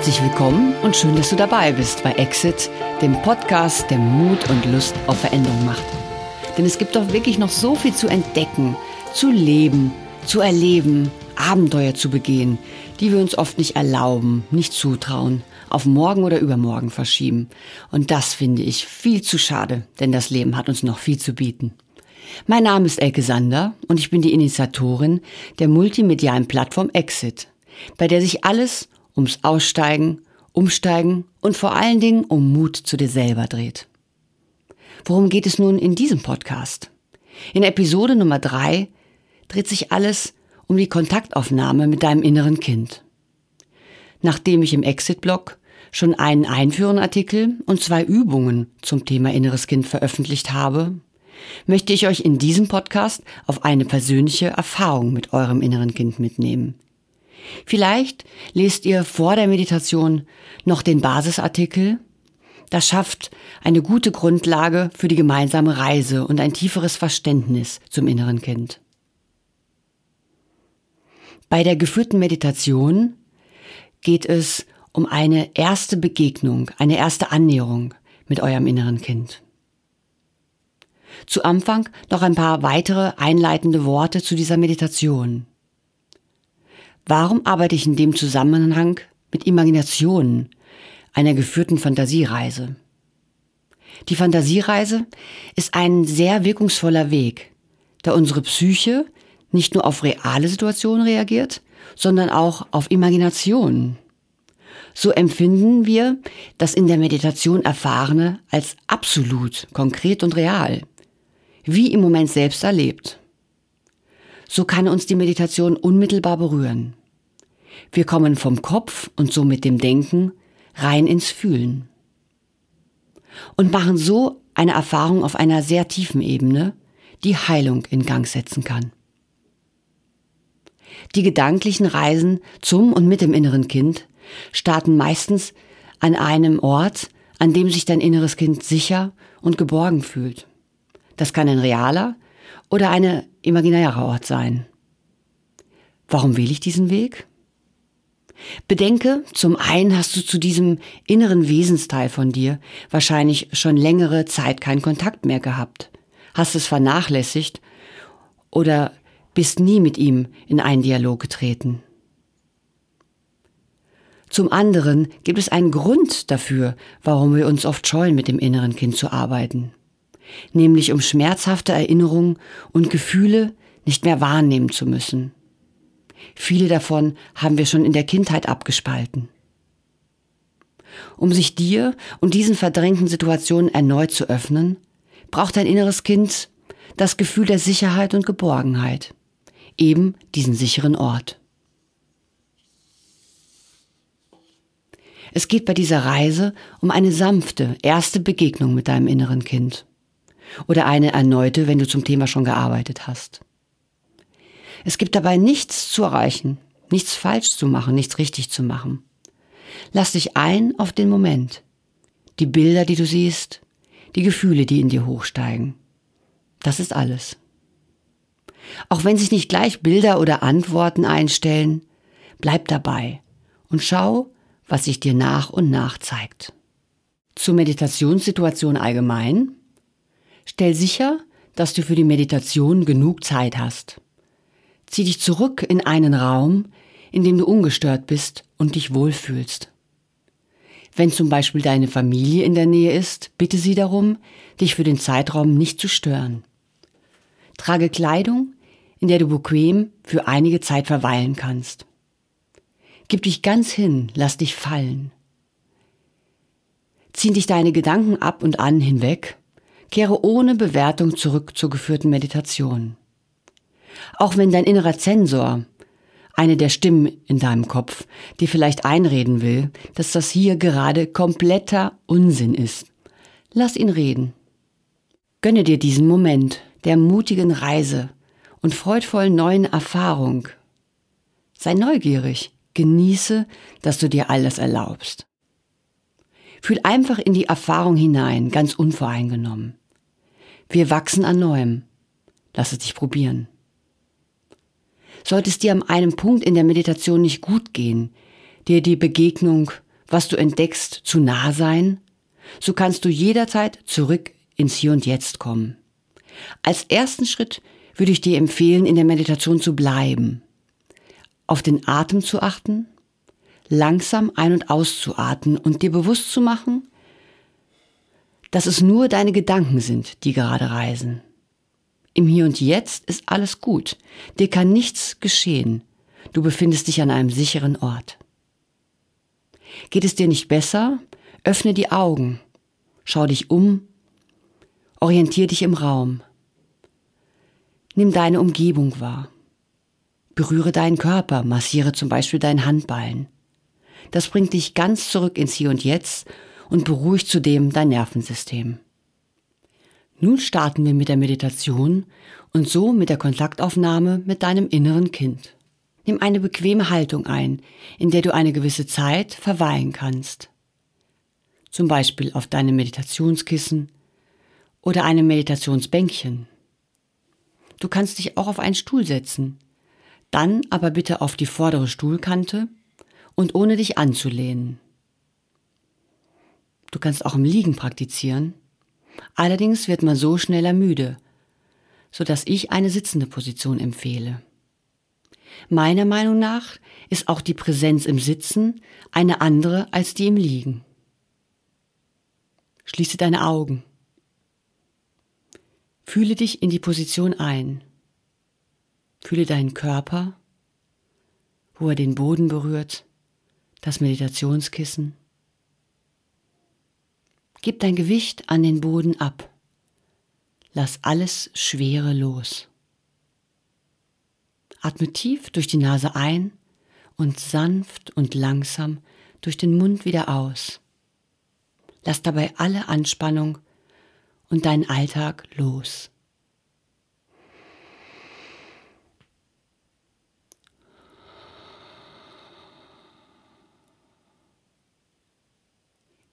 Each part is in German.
Herzlich willkommen und schön, dass du dabei bist bei Exit, dem Podcast, der Mut und Lust auf Veränderung macht. Denn es gibt doch wirklich noch so viel zu entdecken, zu leben, zu erleben, Abenteuer zu begehen, die wir uns oft nicht erlauben, nicht zutrauen, auf morgen oder übermorgen verschieben. Und das finde ich viel zu schade, denn das Leben hat uns noch viel zu bieten. Mein Name ist Elke Sander und ich bin die Initiatorin der multimedialen Plattform Exit, bei der sich alles ums Aussteigen, Umsteigen und vor allen Dingen um Mut zu dir selber dreht. Worum geht es nun in diesem Podcast? In Episode Nummer drei dreht sich alles um die Kontaktaufnahme mit deinem inneren Kind. Nachdem ich im Exit-Blog schon einen Einführenartikel und zwei Übungen zum Thema inneres Kind veröffentlicht habe, möchte ich euch in diesem Podcast auf eine persönliche Erfahrung mit eurem inneren Kind mitnehmen. Vielleicht lest ihr vor der Meditation noch den Basisartikel. Das schafft eine gute Grundlage für die gemeinsame Reise und ein tieferes Verständnis zum inneren Kind. Bei der geführten Meditation geht es um eine erste Begegnung, eine erste Annäherung mit eurem inneren Kind. Zu Anfang noch ein paar weitere einleitende Worte zu dieser Meditation. Warum arbeite ich in dem Zusammenhang mit Imaginationen, einer geführten Fantasiereise? Die Fantasiereise ist ein sehr wirkungsvoller Weg, da unsere Psyche nicht nur auf reale Situationen reagiert, sondern auch auf Imaginationen. So empfinden wir das in der Meditation Erfahrene als absolut, konkret und real, wie im Moment selbst erlebt. So kann uns die Meditation unmittelbar berühren. Wir kommen vom Kopf und somit dem Denken rein ins Fühlen. Und machen so eine Erfahrung auf einer sehr tiefen Ebene, die Heilung in Gang setzen kann. Die gedanklichen Reisen zum und mit dem inneren Kind starten meistens an einem Ort, an dem sich dein inneres Kind sicher und geborgen fühlt. Das kann ein realer oder eine imaginärer Ort sein. Warum wähle ich diesen Weg? Bedenke, zum einen hast du zu diesem inneren Wesensteil von dir wahrscheinlich schon längere Zeit keinen Kontakt mehr gehabt, hast es vernachlässigt oder bist nie mit ihm in einen Dialog getreten. Zum anderen gibt es einen Grund dafür, warum wir uns oft scheuen, mit dem inneren Kind zu arbeiten. Nämlich um schmerzhafte Erinnerungen und Gefühle nicht mehr wahrnehmen zu müssen. Viele davon haben wir schon in der Kindheit abgespalten. Um sich dir und diesen verdrängten Situationen erneut zu öffnen, braucht dein inneres Kind das Gefühl der Sicherheit und Geborgenheit, eben diesen sicheren Ort. Es geht bei dieser Reise um eine sanfte erste Begegnung mit deinem inneren Kind oder eine erneute, wenn du zum Thema schon gearbeitet hast. Es gibt dabei nichts zu erreichen, nichts falsch zu machen, nichts richtig zu machen. Lass dich ein auf den Moment, die Bilder, die du siehst, die Gefühle, die in dir hochsteigen. Das ist alles. Auch wenn sich nicht gleich Bilder oder Antworten einstellen, bleib dabei und schau, was sich dir nach und nach zeigt. Zur Meditationssituation allgemein. Stell sicher, dass du für die Meditation genug Zeit hast. Zieh dich zurück in einen Raum, in dem du ungestört bist und dich wohlfühlst. Wenn zum Beispiel deine Familie in der Nähe ist, bitte sie darum, dich für den Zeitraum nicht zu stören. Trage Kleidung, in der du bequem für einige Zeit verweilen kannst. Gib dich ganz hin, lass dich fallen. Ziehen dich deine Gedanken ab und an hinweg, kehre ohne Bewertung zurück zur geführten Meditation. Auch wenn dein innerer Zensor, eine der Stimmen in deinem Kopf, dir vielleicht einreden will, dass das hier gerade kompletter Unsinn ist. Lass ihn reden. Gönne dir diesen Moment der mutigen Reise und freudvollen neuen Erfahrung. Sei neugierig, genieße, dass du dir alles erlaubst. Fühl einfach in die Erfahrung hinein, ganz unvoreingenommen. Wir wachsen an Neuem. Lass es dich probieren. Sollte es dir an einem Punkt in der Meditation nicht gut gehen, dir die Begegnung, was du entdeckst, zu nah sein, so kannst du jederzeit zurück ins Hier und Jetzt kommen. Als ersten Schritt würde ich dir empfehlen, in der Meditation zu bleiben, auf den Atem zu achten, langsam ein- und auszuatmen und dir bewusst zu machen, dass es nur deine Gedanken sind, die gerade reisen. Im Hier und Jetzt ist alles gut. Dir kann nichts geschehen. Du befindest dich an einem sicheren Ort. Geht es dir nicht besser? Öffne die Augen. Schau dich um. Orientier dich im Raum. Nimm deine Umgebung wahr. Berühre deinen Körper, massiere zum Beispiel deinen Handballen. Das bringt dich ganz zurück ins Hier und Jetzt und beruhigt zudem dein Nervensystem. Nun starten wir mit der Meditation und so mit der Kontaktaufnahme mit deinem inneren Kind. Nimm eine bequeme Haltung ein, in der du eine gewisse Zeit verweilen kannst. Zum Beispiel auf deinem Meditationskissen oder einem Meditationsbänkchen. Du kannst dich auch auf einen Stuhl setzen, dann aber bitte auf die vordere Stuhlkante und ohne dich anzulehnen. Du kannst auch im Liegen praktizieren. Allerdings wird man so schneller müde, so dass ich eine sitzende Position empfehle. Meiner Meinung nach ist auch die Präsenz im Sitzen eine andere als die im Liegen. Schließe deine Augen. Fühle dich in die Position ein. Fühle deinen Körper, wo er den Boden berührt, das Meditationskissen. Gib dein Gewicht an den Boden ab. Lass alles Schwere los. Atme tief durch die Nase ein und sanft und langsam durch den Mund wieder aus. Lass dabei alle Anspannung und deinen Alltag los.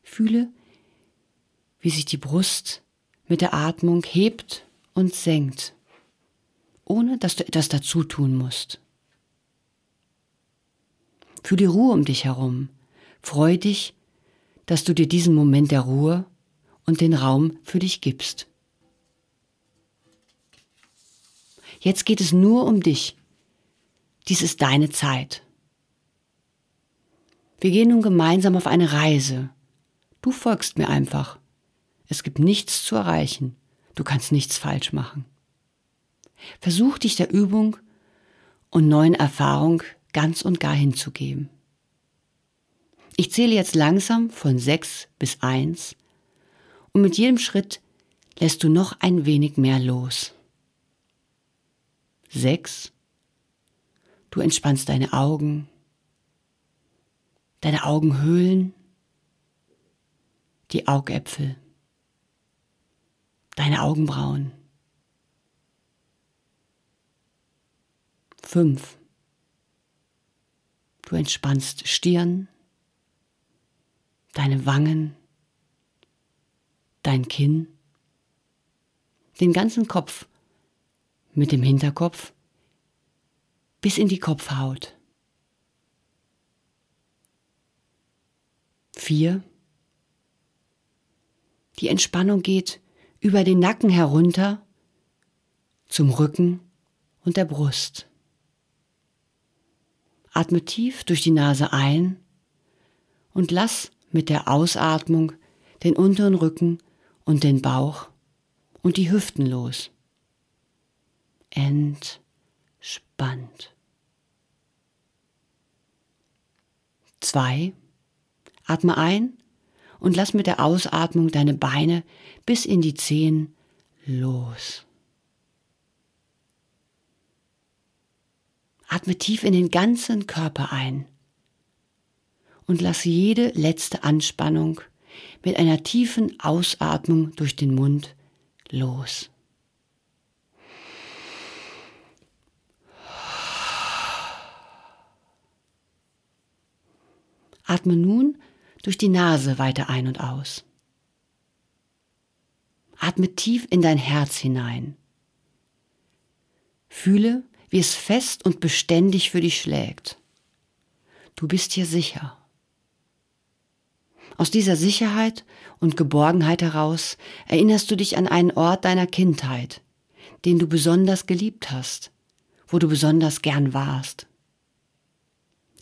Fühle, wie sich die Brust mit der Atmung hebt und senkt, ohne dass du etwas dazu tun musst. Fühl die Ruhe um dich herum. Freu dich, dass du dir diesen Moment der Ruhe und den Raum für dich gibst. Jetzt geht es nur um dich. Dies ist deine Zeit. Wir gehen nun gemeinsam auf eine Reise. Du folgst mir einfach. Es gibt nichts zu erreichen. Du kannst nichts falsch machen. Versuch dich der Übung und neuen Erfahrung ganz und gar hinzugeben. Ich zähle jetzt langsam von sechs bis eins und mit jedem Schritt lässt du noch ein wenig mehr los. Sechs. Du entspannst deine Augen, deine Augenhöhlen, die Augäpfel deine Augenbrauen. Fünf. Du entspannst Stirn, deine Wangen, dein Kinn, den ganzen Kopf mit dem Hinterkopf bis in die Kopfhaut. Vier. Die Entspannung geht über den Nacken herunter zum Rücken und der Brust. Atme tief durch die Nase ein und lass mit der Ausatmung den unteren Rücken und den Bauch und die Hüften los. Entspannt. Zwei. Atme ein und lass mit der Ausatmung deine Beine bis in die Zehen los. Atme tief in den ganzen Körper ein und lass jede letzte Anspannung mit einer tiefen Ausatmung durch den Mund los. Atme nun durch die Nase weiter ein und aus. Atme tief in dein Herz hinein. Fühle, wie es fest und beständig für dich schlägt. Du bist hier sicher. Aus dieser Sicherheit und Geborgenheit heraus erinnerst du dich an einen Ort deiner Kindheit, den du besonders geliebt hast, wo du besonders gern warst.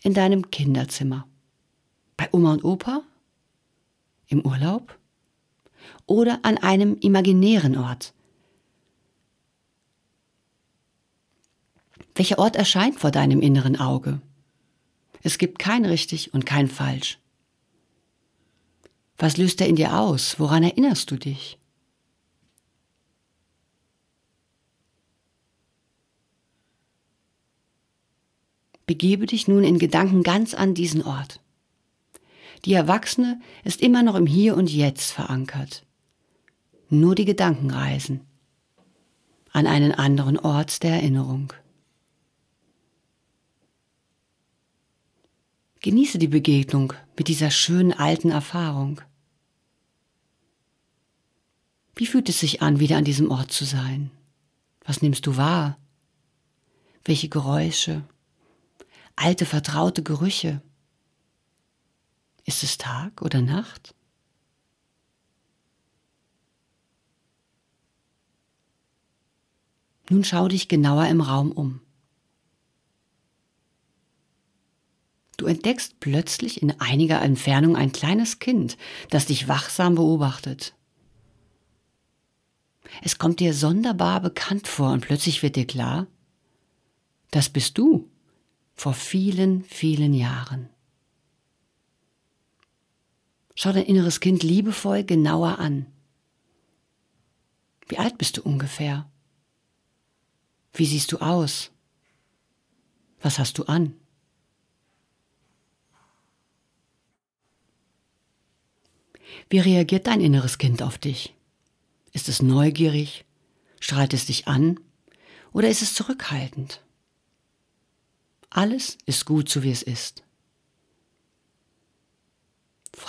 In deinem Kinderzimmer. Bei Oma und Opa? Im Urlaub? Oder an einem imaginären Ort? Welcher Ort erscheint vor deinem inneren Auge? Es gibt kein richtig und kein falsch. Was löst er in dir aus? Woran erinnerst du dich? Begebe dich nun in Gedanken ganz an diesen Ort. Die Erwachsene ist immer noch im Hier und Jetzt verankert. Nur die Gedanken reisen an einen anderen Ort der Erinnerung. Genieße die Begegnung mit dieser schönen alten Erfahrung. Wie fühlt es sich an, wieder an diesem Ort zu sein? Was nimmst du wahr? Welche Geräusche? Alte, vertraute Gerüche? Ist es Tag oder Nacht? Nun schau dich genauer im Raum um. Du entdeckst plötzlich in einiger Entfernung ein kleines Kind, das dich wachsam beobachtet. Es kommt dir sonderbar bekannt vor und plötzlich wird dir klar, das bist du vor vielen, vielen Jahren. Schau dein inneres Kind liebevoll genauer an. Wie alt bist du ungefähr? Wie siehst du aus? Was hast du an? Wie reagiert dein inneres Kind auf dich? Ist es neugierig? Strahlt es dich an? Oder ist es zurückhaltend? Alles ist gut, so wie es ist.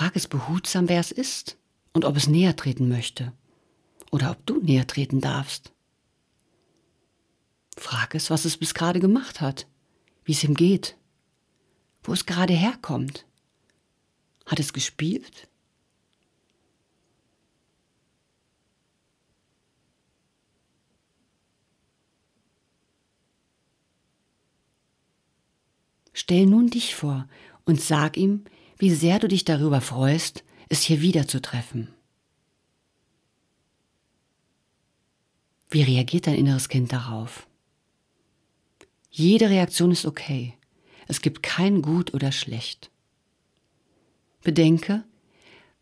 Frag es behutsam, wer es ist und ob es näher treten möchte oder ob du näher treten darfst. Frag es, was es bis gerade gemacht hat, wie es ihm geht, wo es gerade herkommt. Hat es gespielt? Stell nun dich vor und sag ihm, wie sehr du dich darüber freust, es hier wiederzutreffen. Wie reagiert dein inneres Kind darauf? Jede Reaktion ist okay. Es gibt kein gut oder schlecht. Bedenke,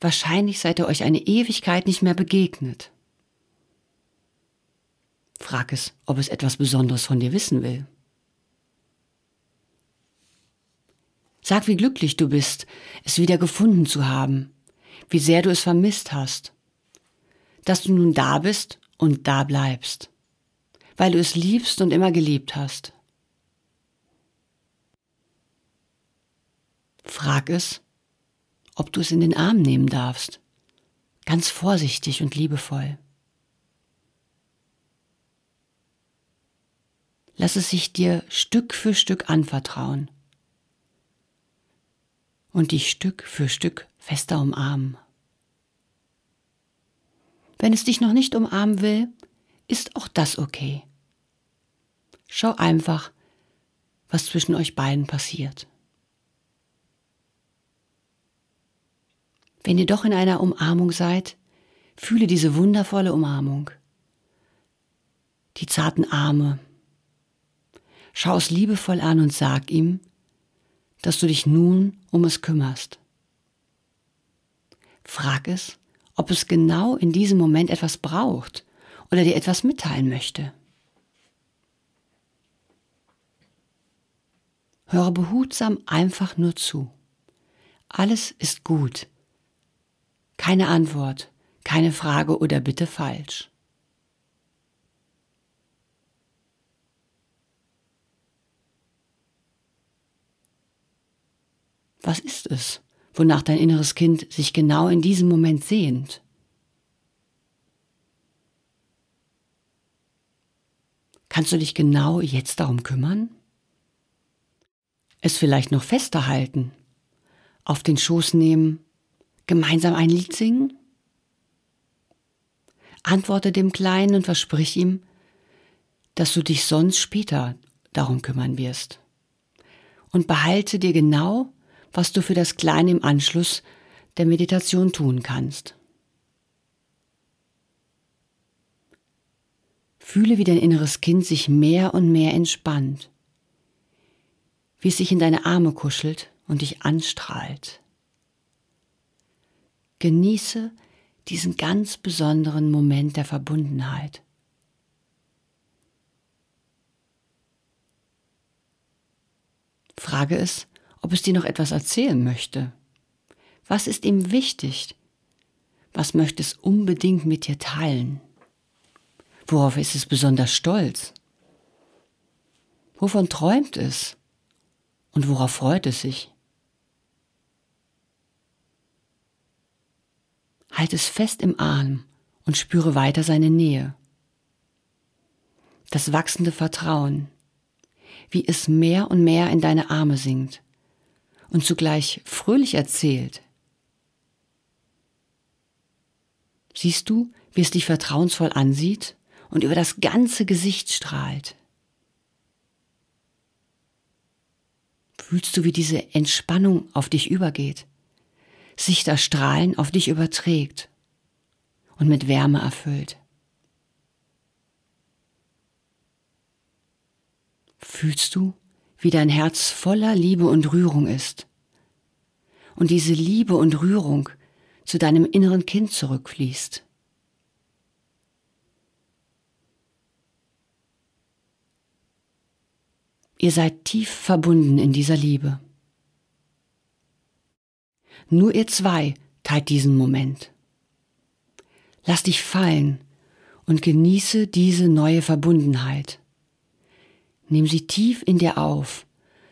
wahrscheinlich seid ihr euch eine Ewigkeit nicht mehr begegnet. Frag es, ob es etwas Besonderes von dir wissen will. Sag, wie glücklich du bist, es wieder gefunden zu haben, wie sehr du es vermisst hast, dass du nun da bist und da bleibst, weil du es liebst und immer geliebt hast. Frag es, ob du es in den Arm nehmen darfst, ganz vorsichtig und liebevoll. Lass es sich dir Stück für Stück anvertrauen und dich Stück für Stück fester umarmen. Wenn es dich noch nicht umarmen will, ist auch das okay. Schau einfach, was zwischen euch beiden passiert. Wenn ihr doch in einer Umarmung seid, fühle diese wundervolle Umarmung. Die zarten Arme. Schau es liebevoll an und sag ihm, dass du dich nun um es kümmerst. Frag es, ob es genau in diesem Moment etwas braucht oder dir etwas mitteilen möchte. Höre behutsam einfach nur zu. Alles ist gut. Keine Antwort, keine Frage oder Bitte falsch. Was ist es, wonach dein inneres Kind sich genau in diesem Moment sehnt? Kannst du dich genau jetzt darum kümmern? Es vielleicht noch fester halten, auf den Schoß nehmen, gemeinsam ein Lied singen? Antworte dem Kleinen und versprich ihm, dass du dich sonst später darum kümmern wirst. Und behalte dir genau, was du für das Kleine im Anschluss der Meditation tun kannst. Fühle, wie dein inneres Kind sich mehr und mehr entspannt, wie es sich in deine Arme kuschelt und dich anstrahlt. Genieße diesen ganz besonderen Moment der Verbundenheit. Frage es, ob es dir noch etwas erzählen möchte. Was ist ihm wichtig? Was möchte es unbedingt mit dir teilen? Worauf ist es besonders stolz? Wovon träumt es? Und worauf freut es sich? Halt es fest im Arm und spüre weiter seine Nähe. Das wachsende Vertrauen, wie es mehr und mehr in deine Arme sinkt und zugleich fröhlich erzählt. Siehst du, wie es dich vertrauensvoll ansieht und über das ganze Gesicht strahlt? Fühlst du, wie diese Entspannung auf dich übergeht? sich das Strahlen auf dich überträgt und mit Wärme erfüllt. Fühlst du, wie dein Herz voller Liebe und Rührung ist und diese Liebe und Rührung zu deinem inneren Kind zurückfließt? Ihr seid tief verbunden in dieser Liebe. Nur ihr zwei teilt diesen Moment. Lass dich fallen und genieße diese neue Verbundenheit. Nimm sie tief in dir auf,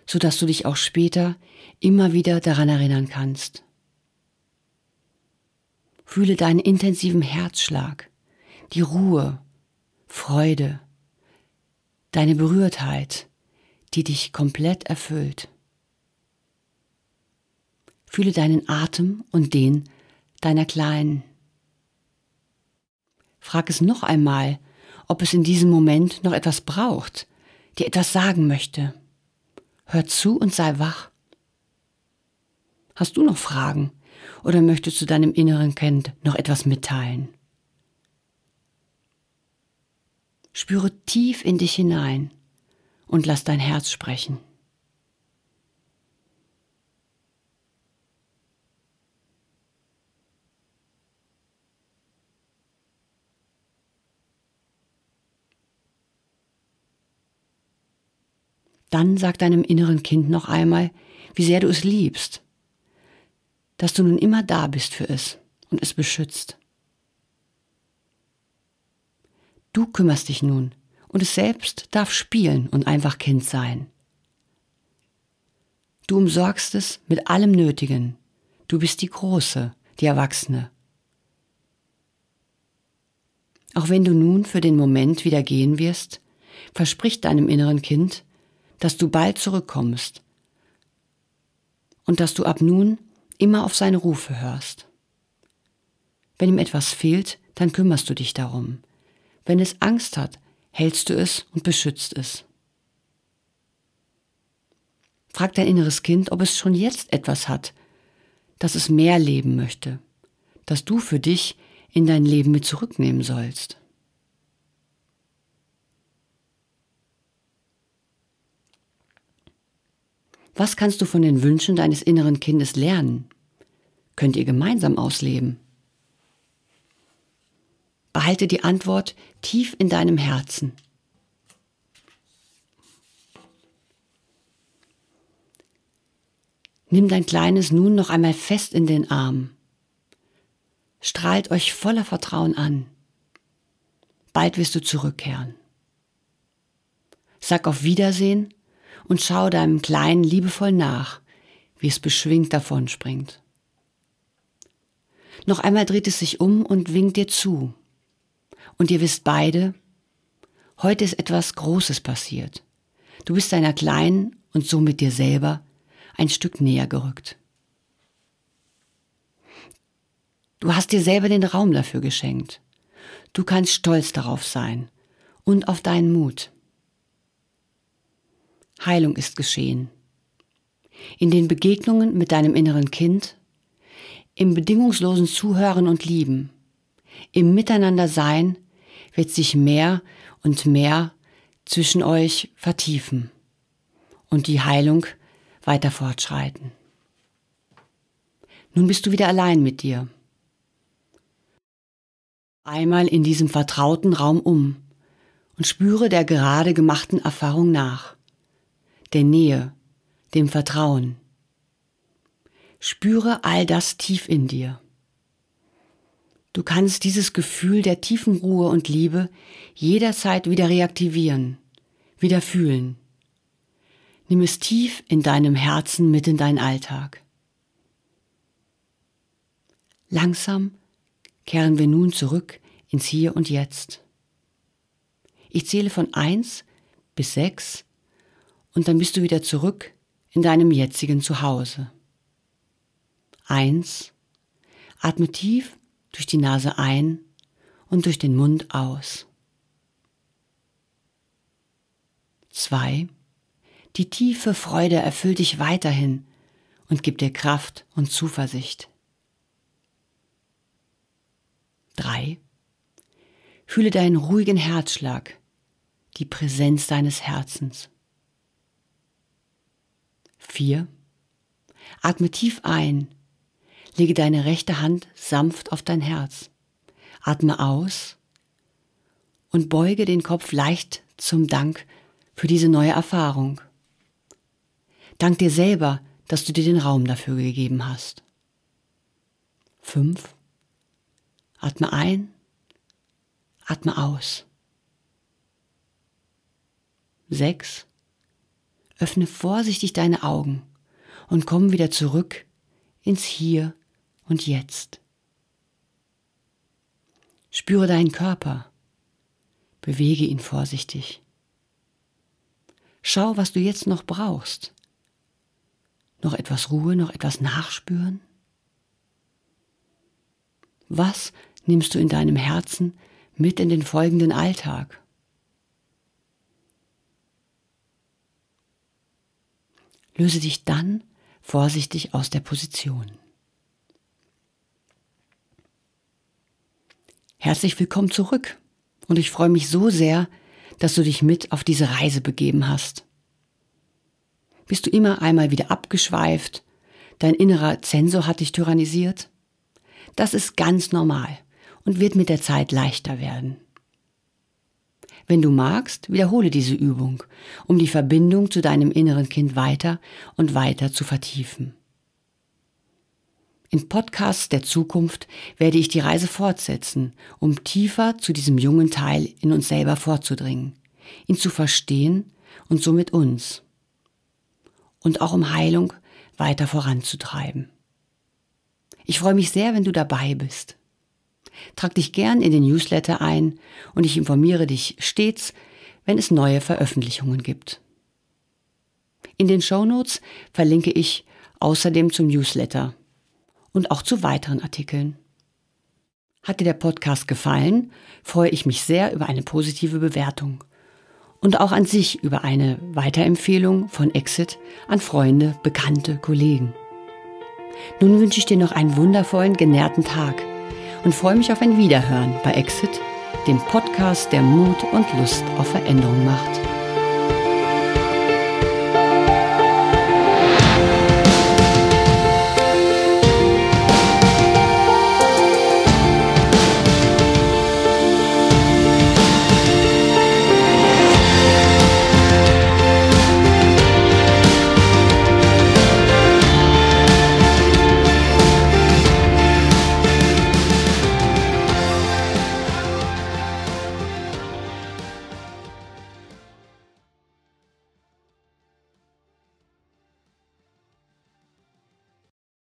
so dass du dich auch später immer wieder daran erinnern kannst. Fühle deinen intensiven Herzschlag, die Ruhe, Freude, deine Berührtheit, die dich komplett erfüllt. Fühle deinen Atem und den deiner Kleinen. Frag es noch einmal, ob es in diesem Moment noch etwas braucht, dir etwas sagen möchte. Hör zu und sei wach. Hast du noch Fragen oder möchtest du deinem inneren Kind noch etwas mitteilen? Spüre tief in dich hinein und lass dein Herz sprechen. Dann sag deinem inneren Kind noch einmal, wie sehr du es liebst, dass du nun immer da bist für es und es beschützt. Du kümmerst dich nun und es selbst darf spielen und einfach Kind sein. Du umsorgst es mit allem Nötigen. Du bist die Große, die Erwachsene. Auch wenn du nun für den Moment wieder gehen wirst, versprich deinem inneren Kind, dass du bald zurückkommst und dass du ab nun immer auf seine Rufe hörst. Wenn ihm etwas fehlt, dann kümmerst du dich darum. Wenn es Angst hat, hältst du es und beschützt es. Frag dein inneres Kind, ob es schon jetzt etwas hat, dass es mehr leben möchte, das du für dich in dein Leben mit zurücknehmen sollst. Was kannst du von den Wünschen deines inneren Kindes lernen? Könnt ihr gemeinsam ausleben? Behalte die Antwort tief in deinem Herzen. Nimm dein Kleines nun noch einmal fest in den Arm. Strahlt euch voller Vertrauen an. Bald wirst du zurückkehren. Sag auf Wiedersehen und schau deinem Kleinen liebevoll nach, wie es beschwingt davonspringt. Noch einmal dreht es sich um und winkt dir zu. Und ihr wisst beide, heute ist etwas Großes passiert. Du bist deiner Kleinen und somit dir selber ein Stück näher gerückt. Du hast dir selber den Raum dafür geschenkt. Du kannst stolz darauf sein und auf deinen Mut. Heilung ist geschehen. In den Begegnungen mit deinem inneren Kind, im bedingungslosen Zuhören und Lieben, im Miteinander sein wird sich mehr und mehr zwischen euch vertiefen und die Heilung weiter fortschreiten. Nun bist du wieder allein mit dir. Einmal in diesem vertrauten Raum um und spüre der gerade gemachten Erfahrung nach, der Nähe, dem Vertrauen. Spüre all das tief in dir. Du kannst dieses Gefühl der tiefen Ruhe und Liebe jederzeit wieder reaktivieren, wieder fühlen. Nimm es tief in deinem Herzen mit in deinen Alltag. Langsam kehren wir nun zurück ins Hier und Jetzt. Ich zähle von eins bis sechs und dann bist du wieder zurück in deinem jetzigen Zuhause. Eins, atme tief durch die Nase ein und durch den Mund aus. Zwei, die tiefe Freude erfüllt dich weiterhin und gibt dir Kraft und Zuversicht. Drei, fühle deinen ruhigen Herzschlag, die Präsenz deines Herzens. Vier, atme tief ein, lege deine rechte Hand sanft auf dein Herz, atme aus und beuge den Kopf leicht zum Dank für diese neue Erfahrung. Dank dir selber, dass du dir den Raum dafür gegeben hast. Fünf. Atme ein, atme aus. Sechs. Öffne vorsichtig deine Augen und komm wieder zurück ins Hier und Jetzt. Spüre deinen Körper, bewege ihn vorsichtig. Schau, was du jetzt noch brauchst. Noch etwas Ruhe, noch etwas Nachspüren? Was nimmst du in deinem Herzen mit in den folgenden Alltag? Löse dich dann vorsichtig aus der Position. Herzlich willkommen zurück und ich freue mich so sehr, dass du dich mit auf diese Reise begeben hast. Bist du immer einmal wieder abgeschweift? Dein innerer Zensor hat dich tyrannisiert? Das ist ganz normal und wird mit der Zeit leichter werden. Wenn du magst, wiederhole diese Übung, um die Verbindung zu deinem inneren Kind weiter und weiter zu vertiefen. In Podcasts der Zukunft werde ich die Reise fortsetzen, um tiefer zu diesem jungen Teil in uns selber vorzudringen, ihn zu verstehen und somit uns und auch um Heilung weiter voranzutreiben. Ich freue mich sehr, wenn du dabei bist. Trag dich gern in den Newsletter ein und ich informiere dich stets, wenn es neue Veröffentlichungen gibt. In den Shownotes verlinke ich außerdem zum Newsletter und auch zu weiteren Artikeln. Hat dir der Podcast gefallen, freue ich mich sehr über eine positive Bewertung und auch an sich über eine Weiterempfehlung von Exit an Freunde, Bekannte, Kollegen. Nun wünsche ich dir noch einen wundervollen, genährten Tag und freue mich auf ein Wiederhören bei Exit, dem Podcast, der Mut und Lust auf Veränderung macht.